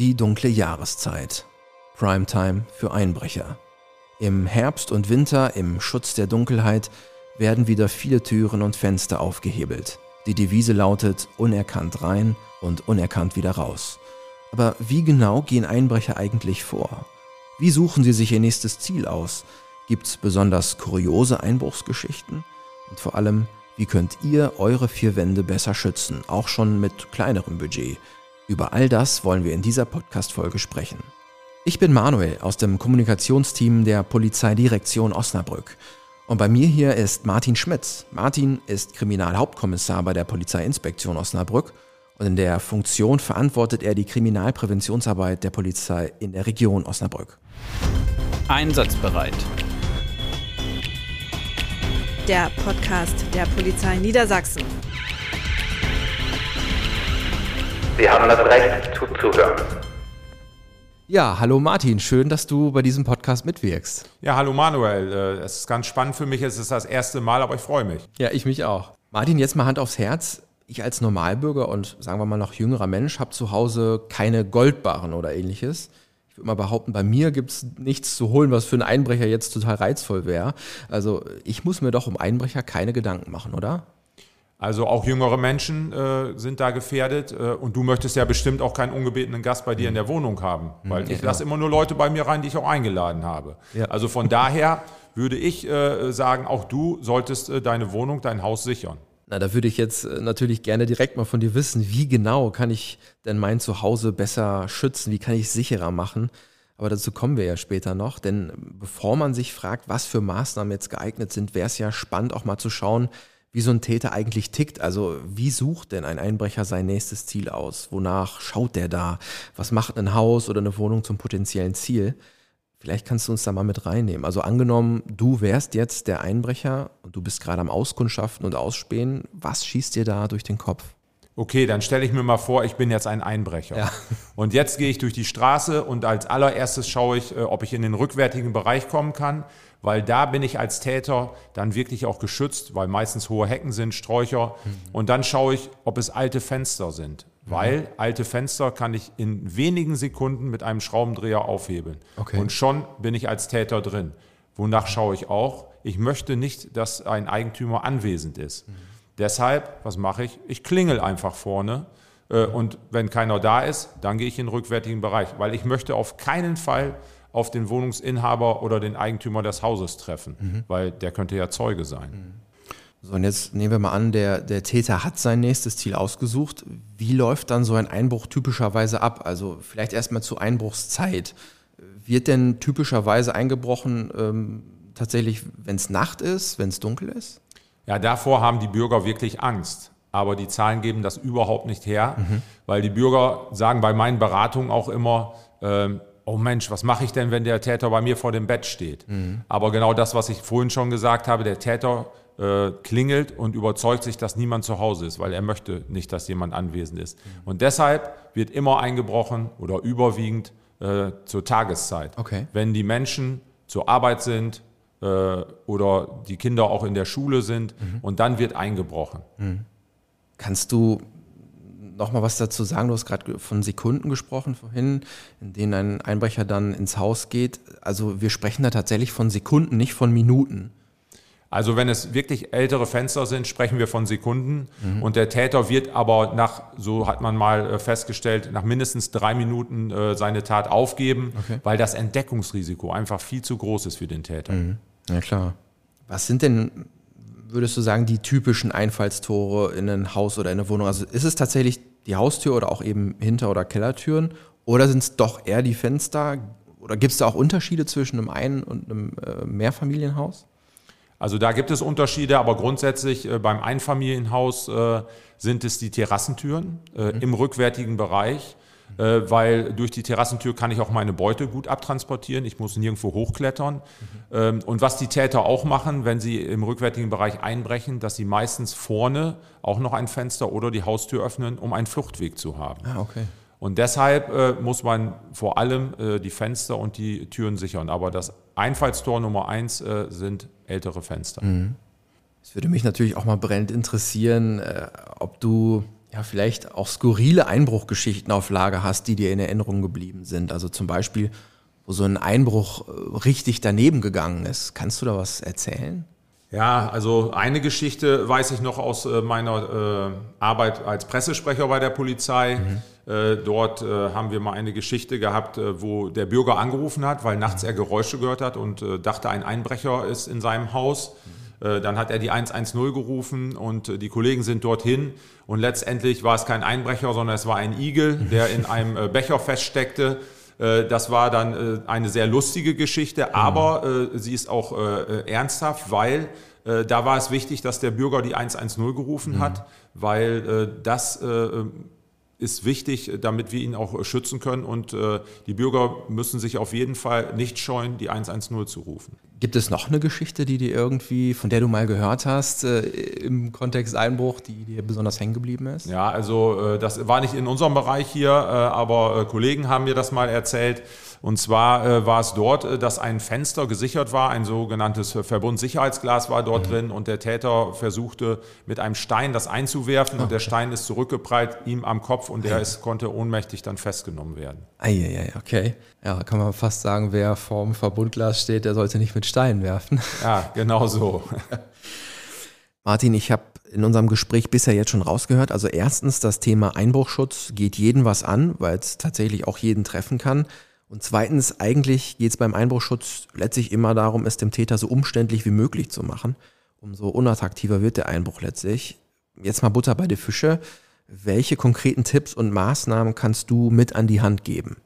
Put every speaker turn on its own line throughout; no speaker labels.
Die dunkle Jahreszeit. Primetime für Einbrecher. Im Herbst und Winter, im Schutz der Dunkelheit, werden wieder viele Türen und Fenster aufgehebelt. Die Devise lautet unerkannt rein und unerkannt wieder raus. Aber wie genau gehen Einbrecher eigentlich vor? Wie suchen sie sich ihr nächstes Ziel aus? Gibt es besonders kuriose Einbruchsgeschichten? Und vor allem, wie könnt ihr eure vier Wände besser schützen, auch schon mit kleinerem Budget? Über all das wollen wir in dieser Podcast-Folge sprechen. Ich bin Manuel aus dem Kommunikationsteam der Polizeidirektion Osnabrück. Und bei mir hier ist Martin Schmitz. Martin ist Kriminalhauptkommissar bei der Polizeiinspektion Osnabrück und in der Funktion verantwortet er die Kriminalpräventionsarbeit der Polizei in der Region Osnabrück.
Einsatzbereit.
Der Podcast der Polizei Niedersachsen.
Sie haben das Recht zuzuhören.
Ja, hallo Martin, schön, dass du bei diesem Podcast mitwirkst.
Ja, hallo Manuel. Äh, es ist ganz spannend für mich. Es ist das erste Mal, aber ich freue mich.
Ja, ich mich auch. Martin, jetzt mal Hand aufs Herz. Ich als Normalbürger und sagen wir mal noch jüngerer Mensch habe zu Hause keine Goldbarren oder ähnliches. Ich würde mal behaupten, bei mir gibt es nichts zu holen, was für einen Einbrecher jetzt total reizvoll wäre. Also ich muss mir doch um Einbrecher keine Gedanken machen, oder?
Also auch jüngere Menschen äh, sind da gefährdet äh, und du möchtest ja bestimmt auch keinen ungebetenen Gast bei dir in der Wohnung haben, weil
Ja,
ich lasse immer nur Leute bei mir rein, die ich auch eingeladen habe.
Ja.
Also von daher würde ich äh, sagen, auch du solltest äh, deine Wohnung, dein Haus sichern.
Na, da würde ich jetzt äh, natürlich gerne direkt mal von dir wissen, wie genau kann ich denn mein Zuhause besser schützen, wie kann ich es sicherer machen? Aber dazu kommen wir ja später noch, denn bevor man sich fragt, was für Maßnahmen jetzt geeignet sind, wäre es ja spannend auch mal zu schauen, wie so ein Täter eigentlich tickt. Also wie sucht denn ein Einbrecher sein nächstes Ziel aus? Wonach schaut der da? Was macht ein Haus oder eine Wohnung zum potenziellen Ziel? Vielleicht kannst du uns da mal mit reinnehmen. Also angenommen, du wärst jetzt der Einbrecher und du bist gerade am Auskundschaften und Ausspähen. Was schießt dir da durch den Kopf?
Okay, dann stelle ich mir mal vor, ich bin jetzt ein Einbrecher.
Ja.
Und jetzt gehe ich durch die Straße und als allererstes schaue ich, äh, ob ich in den rückwärtigen Bereich kommen kann, weil da bin ich als Täter dann wirklich auch geschützt, weil meistens hohe Hecken sind, Sträucher.
Mhm.
Und dann schaue ich, ob es alte Fenster sind, weil alte Fenster kann ich in wenigen Sekunden mit einem Schraubendreher aufhebeln.
Okay.
Und schon bin ich als Täter drin. Wonach schaue ich auch? Ich möchte nicht, dass ein Eigentümer anwesend ist. Deshalb, was mache ich? Ich klingel einfach vorne. äh, Und wenn keiner da ist, dann gehe ich in den rückwärtigen Bereich, weil ich möchte auf keinen Fall auf den Wohnungsinhaber oder den Eigentümer des Hauses treffen, weil der könnte ja Zeuge sein.
So, und jetzt nehmen wir mal an, der, der Täter hat sein nächstes Ziel ausgesucht. Wie läuft dann so ein Einbruch typischerweise ab? Also vielleicht erstmal zur Einbruchszeit. Wird denn typischerweise eingebrochen ähm, tatsächlich, wenn es Nacht ist, wenn es dunkel ist?
Ja, davor haben die Bürger wirklich Angst. Aber die Zahlen geben das überhaupt nicht her, weil die Bürger sagen bei meinen Beratungen auch immer, ähm, oh Mensch, was mache ich denn, wenn der Täter bei mir vor dem Bett steht? Aber genau das, was ich vorhin schon gesagt habe, der Täter äh, klingelt und überzeugt sich, dass niemand zu Hause ist, weil er möchte nicht, dass jemand anwesend ist. Und deshalb wird immer eingebrochen oder überwiegend äh, zur Tageszeit.
Okay.
Wenn die Menschen zur Arbeit sind, äh, oder die Kinder auch in der Schule sind und dann wird eingebrochen.
Kannst du noch mal was dazu sagen? Du hast gerade von Sekunden gesprochen vorhin, in denen ein Einbrecher dann ins Haus geht. Also wir sprechen da tatsächlich von Sekunden, nicht von Minuten.
Also wenn es wirklich ältere Fenster sind, sprechen wir von Sekunden und der Täter wird aber nach, so hat man mal äh, festgestellt, nach mindestens drei Minuten äh, seine Tat aufgeben,
Okay.
weil das Entdeckungsrisiko einfach viel zu groß ist für den Täter.
Ja klar. Was sind denn, würdest du sagen, die typischen Einfallstore in ein Haus oder in eine Wohnung? Also ist es tatsächlich die Haustür oder auch eben Hinter- oder Kellertüren? Oder sind es doch eher die Fenster? Oder gibt es da auch Unterschiede zwischen einem Ein- und einem äh, Mehrfamilienhaus?
Also da gibt es Unterschiede, aber grundsätzlich äh, beim Einfamilienhaus äh, sind es die Terrassentüren äh, im rückwärtigen Bereich, weil durch die Terrassentür kann ich auch meine Beute gut abtransportieren. Ich muss nirgendwo hochklettern. Ähm, und was die Täter auch machen, wenn sie im rückwärtigen Bereich einbrechen, dass sie meistens vorne auch noch ein Fenster oder die Haustür öffnen, um einen Fluchtweg zu haben.
Ah, okay.
Und deshalb äh, muss man vor allem äh, die Fenster und die Türen sichern. Aber das Einfallstor Nummer eins äh, sind ältere Fenster.
Es würde mich natürlich auch mal brennend interessieren, äh, ob du ja, vielleicht auch skurrile Einbruchgeschichten auf Lager hast, die dir in Erinnerung geblieben sind. Also zum Beispiel, wo so ein Einbruch äh, richtig daneben gegangen ist. Kannst du da was erzählen?
Ja, also eine Geschichte weiß ich noch aus äh, meiner äh, Arbeit als Pressesprecher bei der Polizei. Mhm. Dort haben wir mal eine Geschichte gehabt, wo der Bürger angerufen hat, weil nachts er Geräusche gehört hat und dachte, ein Einbrecher ist in seinem Haus. Mhm. Dann hat er die 110 gerufen und die Kollegen sind dorthin und letztendlich war es kein Einbrecher, sondern es war ein Igel, der in einem Becher feststeckte. Das war dann eine sehr lustige Geschichte, mhm. aber sie ist auch ernsthaft, weil da war es wichtig, dass der Bürger die 110 gerufen mhm. hat, weil das ist wichtig, damit wir ihn auch schützen können. Und äh, die Bürger müssen sich auf jeden Fall nicht scheuen, die 110 zu rufen.
Gibt es noch eine Geschichte, die dir irgendwie, von der du mal gehört hast, äh, im Kontext Einbruch, die dir besonders hängen geblieben ist?
Ja, also äh, das war nicht in unserem Bereich hier, äh, aber äh, Kollegen haben mir das mal erzählt. Und zwar äh, war es dort, äh, dass ein Fenster gesichert war, ein sogenanntes Verbundsicherheitsglas war dort mhm. drin und der Täter versuchte mit einem Stein das einzuwerfen okay. und der Stein ist zurückgeprallt ihm am Kopf und der ist, konnte ohnmächtig dann festgenommen werden.
Eieiei, okay. Ja, kann man fast sagen, wer vorm Verbundglas steht, der sollte nicht mit Steinen werfen.
Ja, genau so.
Martin, ich habe in unserem Gespräch bisher jetzt schon rausgehört. Also erstens, das Thema Einbruchschutz geht jeden was an, weil es tatsächlich auch jeden treffen kann. Und zweitens, eigentlich geht es beim Einbruchschutz letztlich immer darum, es dem Täter so umständlich wie möglich zu machen. Umso unattraktiver wird der Einbruch letztlich. Jetzt mal Butter bei die Fische. Welche konkreten Tipps und Maßnahmen kannst du mit an die Hand geben?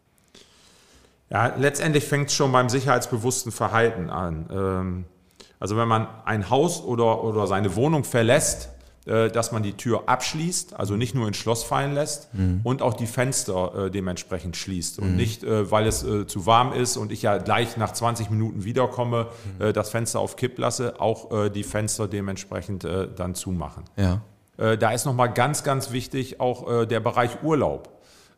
Ja, letztendlich fängt es schon beim sicherheitsbewussten Verhalten an. Ähm, also wenn man ein Haus oder, oder seine Wohnung verlässt, dass man die Tür abschließt, also nicht nur ins Schloss fallen lässt mhm. und auch die Fenster äh, dementsprechend schließt und mhm. nicht, äh, weil es äh, zu warm ist und ich ja gleich nach 20 Minuten wiederkomme, mhm. Äh, das Fenster auf Kipp lasse, auch äh, die Fenster dementsprechend dann zumachen.
Ja.
da ist nochmal ganz, ganz wichtig auch der Bereich Urlaub.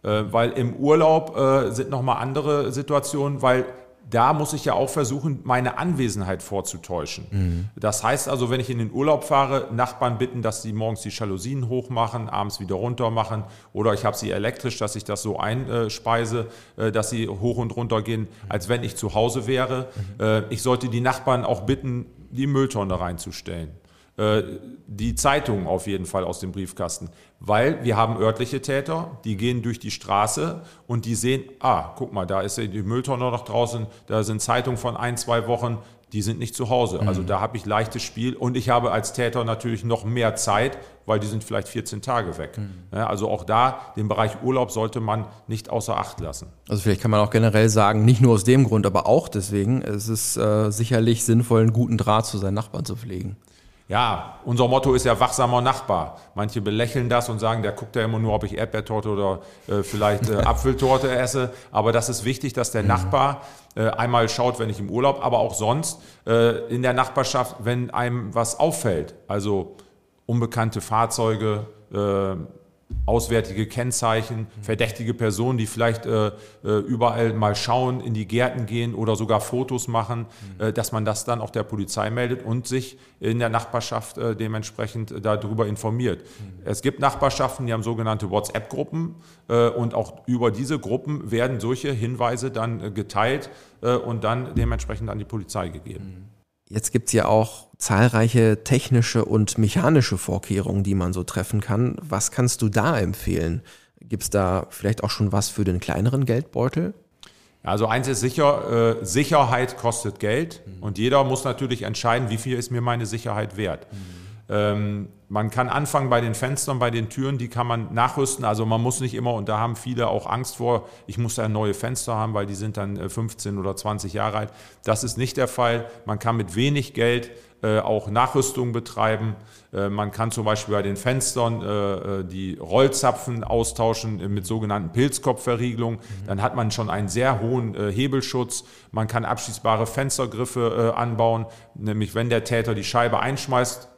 weil im Urlaub sind nochmal andere Situationen, weil da muss ich ja auch versuchen, meine Anwesenheit vorzutäuschen. Mhm. Das heißt also, wenn ich in den Urlaub fahre, Nachbarn bitten, dass sie morgens die Jalousien hochmachen, abends wieder runter machen oder ich habe sie elektrisch, dass ich das so einspeise, äh, dass sie hoch und runter gehen, als wenn ich zu Hause wäre. Mhm. Äh, ich sollte die Nachbarn auch bitten, die Mülltonne reinzustellen. Äh, die Zeitung auf jeden Fall aus dem Briefkasten. Weil wir haben örtliche Täter, die gehen durch die Straße und die sehen, ah, guck mal, da ist die Mülltonne noch draußen, da sind Zeitungen von ein, zwei Wochen, die sind nicht zu Hause. Also mhm. da habe ich leichtes Spiel und ich habe als Täter natürlich noch mehr Zeit, weil die sind vielleicht 14 Tage weg. Mhm. Also auch da, den Bereich Urlaub sollte man nicht außer Acht lassen.
Also vielleicht kann man auch generell sagen, nicht nur aus dem Grund, aber auch deswegen, es ist äh, sicherlich sinnvoll, einen guten Draht zu seinen Nachbarn zu pflegen.
Ja, unser Motto ist ja wachsamer Nachbar. Manche belächeln das und sagen, der guckt ja immer nur, ob ich Erdbeertorte oder äh, vielleicht äh, Apfeltorte esse. Aber das ist wichtig, dass der mhm. Nachbar äh, einmal schaut, wenn ich im Urlaub, aber auch sonst äh, in der Nachbarschaft, wenn einem was auffällt. Also unbekannte Fahrzeuge, äh, auswärtige Kennzeichen, verdächtige Personen, die vielleicht äh, äh, überall mal schauen, in die Gärten gehen oder sogar Fotos machen, äh, dass man das dann auch der Polizei meldet und sich in der Nachbarschaft äh, dementsprechend äh, darüber informiert. Mhm. Es gibt Nachbarschaften, die haben sogenannte WhatsApp-Gruppen äh, und auch über diese Gruppen werden solche Hinweise dann geteilt und dann dementsprechend an die Polizei gegeben.
Mhm. Jetzt gibt's ja auch zahlreiche technische und mechanische Vorkehrungen, die man so treffen kann. Was kannst du da empfehlen? Gibt's da vielleicht auch schon was für den kleineren Geldbeutel?
Also eins ist sicher, äh, Sicherheit kostet Geld mhm. und jeder muss natürlich entscheiden, wie viel ist mir meine Sicherheit wert. Mhm. Ähm, man kann anfangen bei den Fenstern, bei den Türen, die kann man nachrüsten. Also man muss nicht immer, und da haben viele auch Angst vor, ich muss da neue Fenster haben, weil die sind dann 15 äh, oder 20 Jahre alt. Das ist nicht der Fall. Man kann mit wenig Geld äh, auch Nachrüstung betreiben. Äh, man kann zum Beispiel bei den Fenstern äh, äh die Rollzapfen austauschen äh, mit sogenannten Pilzkopfverriegelung. Mhm. Dann hat man schon einen sehr hohen Hebelschutz. Man kann abschließbare Fenstergriffe anbauen, nämlich wenn der Täter die Scheibe einschmeißt,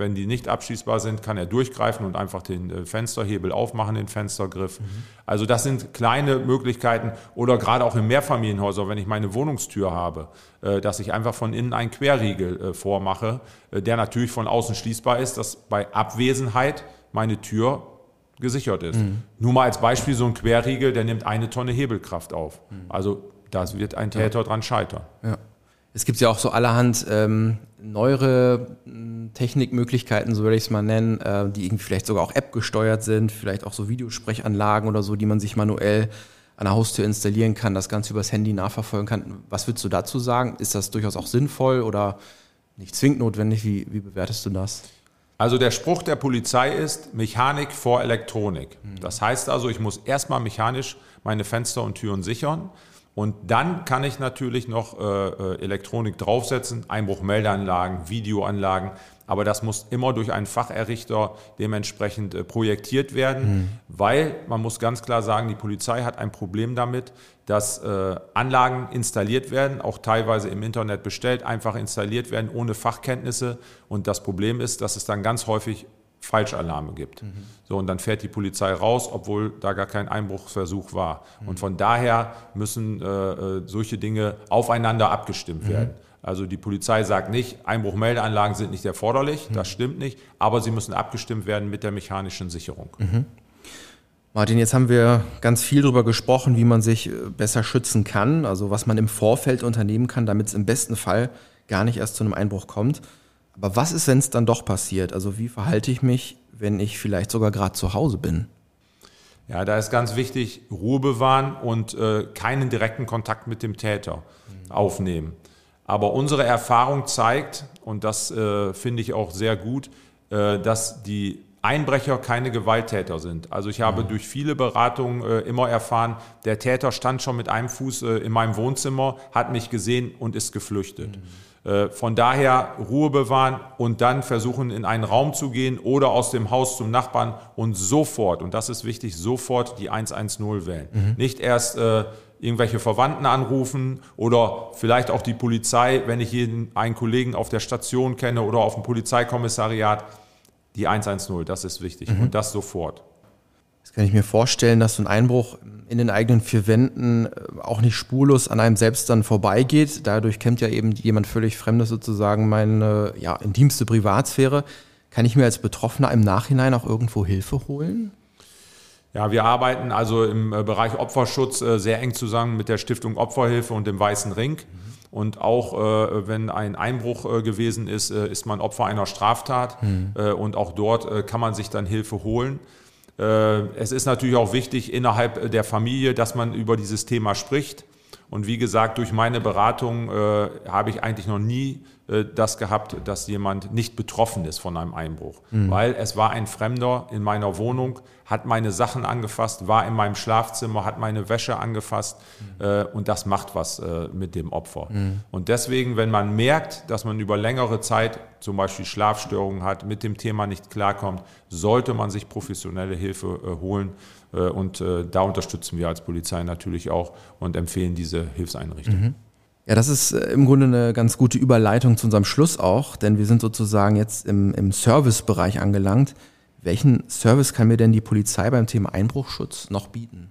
wenn die nicht abschließbar sind, kann er durchgreifen und einfach den äh, Fensterhebel aufmachen, den Fenstergriff. Mhm. Also das sind kleine Möglichkeiten oder gerade auch in Mehrfamilienhäusern, wenn ich meine Wohnungstür habe, äh, dass ich einfach von innen einen Querriegel äh, vormache, der natürlich von außen schließbar ist, dass bei Abwesenheit meine Tür gesichert ist. Mhm. Nur mal als Beispiel so ein Querriegel, der nimmt eine Tonne Hebelkraft auf. Mhm. Also da wird ein Täter ja. dran scheitern.
Ja. Es gibt ja auch so allerhand ähm, neuere hm, Technikmöglichkeiten, so würde ich es mal nennen, äh, die irgendwie vielleicht sogar auch App gesteuert sind, vielleicht auch so Videosprechanlagen oder so, die man sich manuell an der Haustür installieren kann, das Ganze übers Handy nachverfolgen kann. Was würdest du dazu sagen? Ist das durchaus auch sinnvoll oder nicht zwingend notwendig? Wie, wie bewertest du das?
Also der Spruch der Polizei ist Mechanik vor Elektronik. Mhm. Das heißt also, ich muss erstmal mechanisch meine Fenster und Türen sichern. Und dann kann ich natürlich noch äh, äh, Elektronik draufsetzen, Einbruchmeldeanlagen, Videoanlagen. Aber das muss immer durch einen Facherrichter dementsprechend äh, projektiert werden, mhm. weil man muss ganz klar sagen, die Polizei hat ein Problem damit, dass äh, Anlagen installiert werden, auch teilweise im Internet bestellt, einfach installiert werden ohne Fachkenntnisse. Und das Problem ist, dass es dann ganz häufig Falschalarme gibt. Mhm. So, und dann fährt die Polizei raus, obwohl da gar kein Einbruchsversuch war. Mhm. Und von daher müssen äh, äh solche Dinge aufeinander abgestimmt mhm. werden. Also die Polizei sagt nicht, Einbruchmeldeanlagen sind nicht erforderlich, das mhm. stimmt nicht, aber sie müssen abgestimmt werden mit der mechanischen Sicherung.
Mhm. Martin, jetzt haben wir ganz viel darüber gesprochen, wie man sich äh, besser schützen kann, also was man im Vorfeld unternehmen kann, damit es im besten Fall gar nicht erst zu einem Einbruch kommt. Aber was ist, wenn es dann doch passiert? Also wie verhalte ich mich, wenn ich vielleicht sogar gerade zu Hause bin?
Ja, da ist ganz wichtig, Ruhe bewahren und äh, keinen direkten Kontakt mit dem Täter mhm. aufnehmen. Aber unsere Erfahrung zeigt, und das äh, finde ich auch sehr gut, äh, dass die Einbrecher keine Gewalttäter sind. Also ich habe mhm. durch viele Beratungen äh, immer erfahren, der Täter stand schon mit einem Fuß äh, in meinem Wohnzimmer, hat mich gesehen und ist geflüchtet. Mhm. Äh, von daher Ruhe bewahren und dann versuchen, in einen Raum zu gehen oder aus dem Haus zum Nachbarn und sofort, und das ist wichtig, sofort die 110 wählen. Mhm. Nicht erst äh, irgendwelche Verwandten anrufen oder vielleicht auch die Polizei, wenn ich jeden einen Kollegen auf der Station kenne oder auf dem Polizeikommissariat. Die 110, das ist wichtig mhm. und das sofort.
Das kann ich mir vorstellen, dass so ein Einbruch in den eigenen vier Wänden äh, auch nicht spurlos an einem selbst dann vorbeigeht. Dadurch kennt ja eben jemand völlig Fremdes sozusagen meine ja, intimste Privatsphäre. Kann ich mir als Betroffener im Nachhinein auch irgendwo Hilfe holen?
Ja, wir arbeiten also im äh, Bereich Opferschutz äh, sehr eng zusammen mit der Stiftung Opferhilfe und dem Weißen Ring. Und auch wenn ein Einbruch gewesen ist, ist man Opfer einer Straftat. Mhm. und auch dort kann man sich dann Hilfe holen. Äh, es ist natürlich auch wichtig innerhalb der Familie, dass man über dieses Thema spricht. Und wie gesagt, durch meine Beratung äh, habe ich eigentlich noch nie äh, das gehabt, dass jemand nicht betroffen ist von einem Einbruch. Mhm. Weil es war ein Fremder in meiner Wohnung, hat meine Sachen angefasst, war in meinem Schlafzimmer, hat meine Wäsche angefasst mhm. äh, und das macht was äh, mit dem Opfer. Mhm. Und deswegen, wenn man merkt, dass man über längere Zeit zum Beispiel Schlafstörungen hat, mit dem Thema nicht klarkommt, sollte man sich professionelle Hilfe äh, holen. Äh, und da unterstützen wir als Polizei natürlich auch und empfehlen diese Hilfseinrichtungen.
Ja, das ist äh, im Grunde eine ganz gute Überleitung zu unserem Schluss auch, denn wir sind sozusagen jetzt im, im Servicebereich angelangt. Welchen Service kann mir denn die Polizei beim Thema Einbruchschutz noch bieten?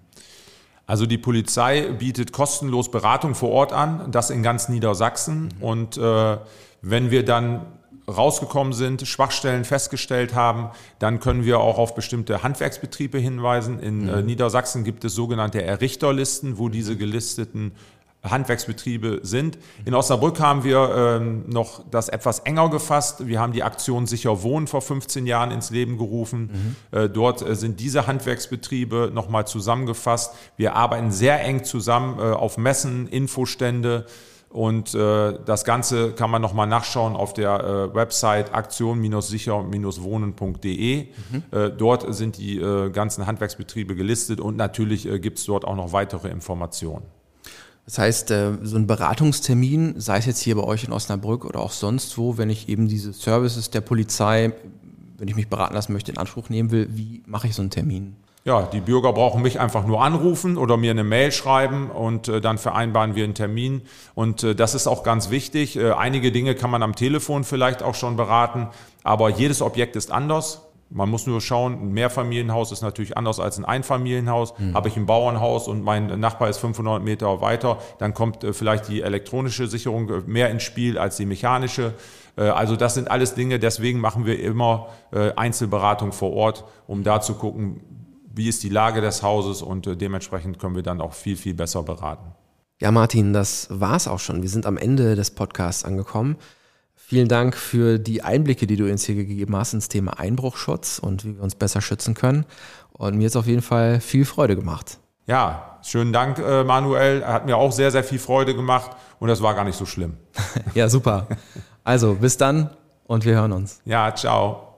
Also die Polizei bietet kostenlos Beratung vor Ort an, das in ganz Niedersachsen. Mhm. Und äh, wenn wir dann rausgekommen sind, Schwachstellen festgestellt haben, dann können wir auch auf bestimmte Handwerksbetriebe hinweisen. In mhm. äh, Niedersachsen gibt es sogenannte Errichterlisten, wo diese gelisteten Handwerksbetriebe sind. In Osnabrück haben wir ähm, noch das etwas enger gefasst. Wir haben die Aktion Sicher Wohnen vor 15 Jahren ins Leben gerufen. Mhm. Äh, dort äh, sind diese Handwerksbetriebe nochmal zusammengefasst. Wir arbeiten sehr eng zusammen äh, auf Messen, Infostände. Und äh, das Ganze kann man nochmal nachschauen auf der äh, Website aktion-sicher-wohnen.de. Mhm. Äh, dort sind die ganzen Handwerksbetriebe gelistet und natürlich äh, gibt es dort auch noch weitere Informationen.
Das heißt, äh, so ein Beratungstermin, sei es jetzt hier bei euch in Osnabrück oder auch sonst wo, wenn ich eben diese Services der Polizei, wenn ich mich beraten lassen möchte, in Anspruch nehmen will, wie mache ich so einen Termin?
Ja, die Bürger brauchen mich einfach nur anrufen oder mir eine Mail schreiben und äh, dann vereinbaren wir einen Termin. Und äh, das ist auch ganz wichtig. Äh, einige Dinge kann man am Telefon vielleicht auch schon beraten, aber jedes Objekt ist anders. Man muss nur schauen, ein Mehrfamilienhaus ist natürlich anders als ein Einfamilienhaus. Mhm. Habe ich ein Bauernhaus und mein Nachbar ist 500 Meter weiter, dann kommt äh, vielleicht die elektronische Sicherung äh, mehr ins Spiel als die mechanische. Äh, also das sind alles Dinge, deswegen machen wir immer Einzelberatung vor Ort, um da zu gucken, wie ist die Lage des Hauses und dementsprechend können wir dann auch viel, viel besser beraten.
Ja, Martin, das war's auch schon. Wir sind am Ende des Podcasts angekommen. Vielen Dank für die Einblicke, die du uns hier gegeben hast ins Thema Einbruchschutz und wie wir uns besser schützen können. Und mir hat es auf jeden Fall viel Freude gemacht.
Ja, schönen Dank, äh, Manuel. Hat mir auch sehr, sehr viel Freude gemacht und das war gar nicht so schlimm.
ja, super. Also, bis dann und wir hören uns.
Ja, ciao.